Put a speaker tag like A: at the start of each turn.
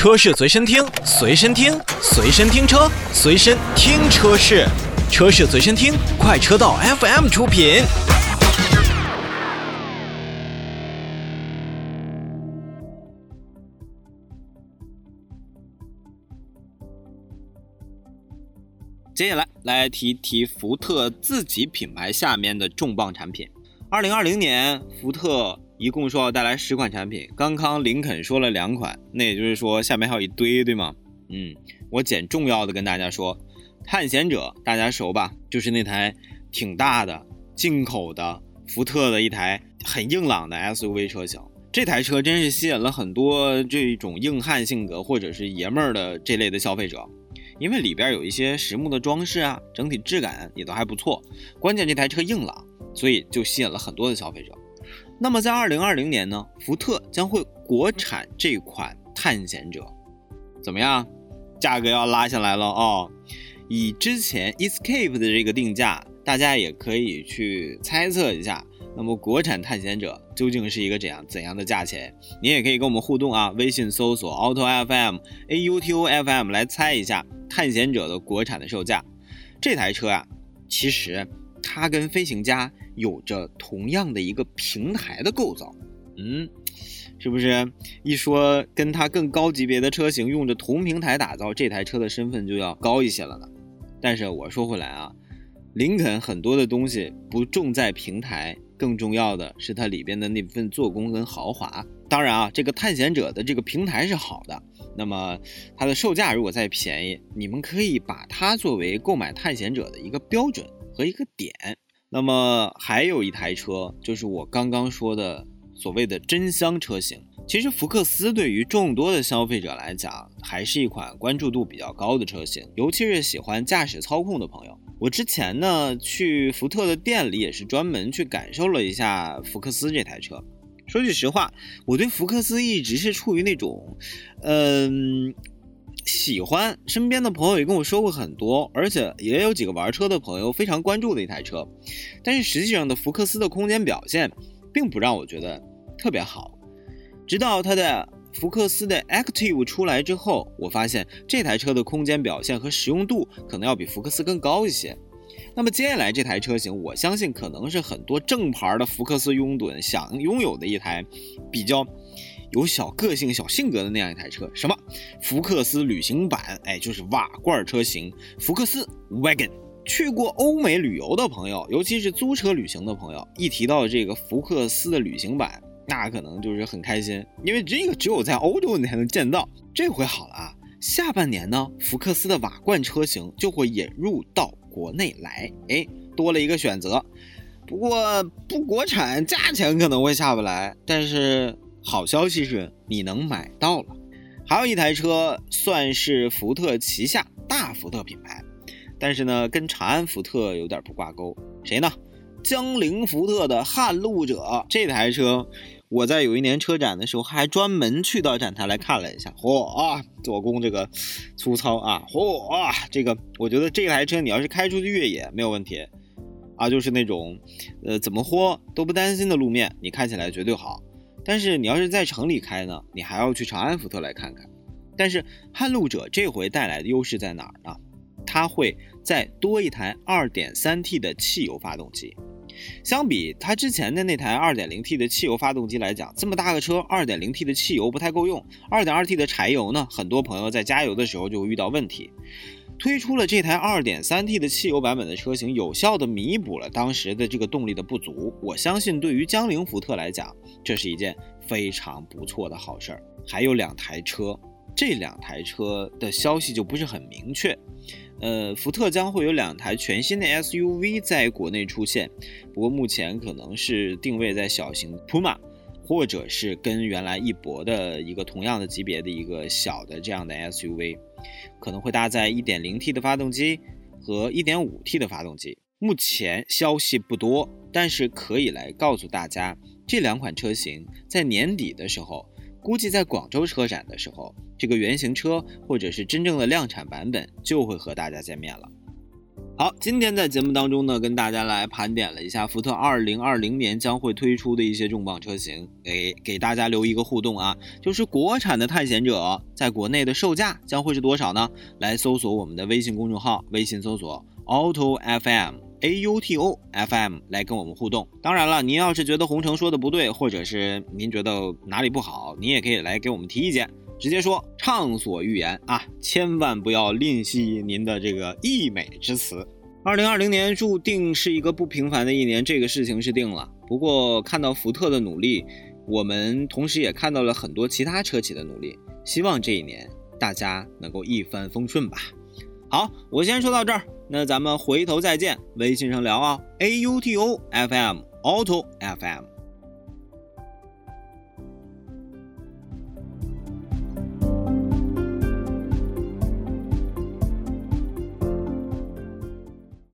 A: 车市随身听，随身听，随身听车，随身听车市，车市随身听，快车道 FM 出品。接下来来提提福特自己品牌下面的重磅产品。二零二零年，福特一共说要带来十款产品，刚刚林肯说了两款，那也就是说下面还有一堆，对吗？嗯，我捡重要的跟大家说，探险者大家熟吧？就是那台挺大的进口的福特的一台很硬朗的 SUV 车型。这台车真是吸引了很多这种硬汉性格或者是爷们儿的这类的消费者。因为里边有一些实木的装饰啊，整体质感也都还不错。关键这台车硬朗，所以就吸引了很多的消费者。那么在二零二零年呢，福特将会国产这款探险者，怎么样？价格要拉下来了哦。以之前 Escape 的这个定价，大家也可以去猜测一下。那么国产探险者究竟是一个怎样怎样的价钱？你也可以跟我们互动啊，微信搜索 Auto FM A U T O F M 来猜一下探险者的国产的售价。这台车啊，其实它跟飞行家有着同样的一个平台的构造，嗯，是不是？一说跟它更高级别的车型用着同平台打造这台车的身份就要高一些了呢？但是我说回来啊，林肯很多的东西不重在平台。更重要的是它里边的那份做工跟豪华。当然啊，这个探险者的这个平台是好的。那么它的售价如果再便宜，你们可以把它作为购买探险者的一个标准和一个点。那么还有一台车，就是我刚刚说的所谓的真香车型。其实福克斯对于众多的消费者来讲，还是一款关注度比较高的车型，尤其是喜欢驾驶操控的朋友。我之前呢去福特的店里，也是专门去感受了一下福克斯这台车。说句实话，我对福克斯一直是处于那种，嗯，喜欢。身边的朋友也跟我说过很多，而且也有几个玩车的朋友非常关注的一台车。但是实际上的福克斯的空间表现，并不让我觉得特别好。直到它的福克斯的 Active 出来之后，我发现这台车的空间表现和实用度可能要比福克斯更高一些。那么接下来这台车型，我相信可能是很多正牌的福克斯拥趸想拥有的一台比较有小个性、小性格的那样一台车。什么？福克斯旅行版？哎，就是瓦罐车型福克斯 Wagon。去过欧美旅游的朋友，尤其是租车旅行的朋友，一提到这个福克斯的旅行版。那可能就是很开心，因为这个只有在欧洲你才能见到。这回好了啊，下半年呢，福克斯的瓦罐车型就会引入到国内来，哎，多了一个选择。不过不国产，价钱可能会下不来。但是好消息是，你能买到了。还有一台车算是福特旗下大福特品牌，但是呢，跟长安福特有点不挂钩。谁呢？江铃福特的撼路者这台车。我在有一年车展的时候，还专门去到展台来看了一下。嚯啊，做工这个粗糙啊！嚯啊，这个我觉得这台车你要是开出去越野没有问题啊，就是那种呃怎么豁都不担心的路面，你开起来绝对好。但是你要是在城里开呢，你还要去长安福特来看看。但是撼路者这回带来的优势在哪儿呢？它会再多一台 2.3T 的汽油发动机。相比它之前的那台 2.0T 的汽油发动机来讲，这么大个车，2.0T 的汽油不太够用，2.2T 的柴油呢，很多朋友在加油的时候就会遇到问题。推出了这台 2.3T 的汽油版本的车型，有效的弥补了当时的这个动力的不足。我相信对于江铃福特来讲，这是一件非常不错的好事儿。还有两台车，这两台车的消息就不是很明确。呃，福特将会有两台全新的 SUV 在国内出现，不过目前可能是定位在小型 Puma，或者是跟原来翼博的一个同样的级别的一个小的这样的 SUV，可能会搭载 1.0T 的发动机和 1.5T 的发动机。目前消息不多，但是可以来告诉大家，这两款车型在年底的时候。估计在广州车展的时候，这个原型车或者是真正的量产版本就会和大家见面了。好，今天在节目当中呢，跟大家来盘点了一下福特2020年将会推出的一些重磅车型，给给大家留一个互动啊，就是国产的探险者在国内的售价将会是多少呢？来搜索我们的微信公众号，微信搜索 Auto FM A U T O F M 来跟我们互动。当然了，您要是觉得红城说的不对，或者是您觉得哪里不好，您也可以来给我们提意见。直接说，畅所欲言啊！千万不要吝惜您的这个溢美之词。二零二零年注定是一个不平凡的一年，这个事情是定了。不过看到福特的努力，我们同时也看到了很多其他车企的努力。希望这一年大家能够一帆风顺吧。好，我先说到这儿，那咱们回头再见，微信上聊啊。A U T O F M Auto F M。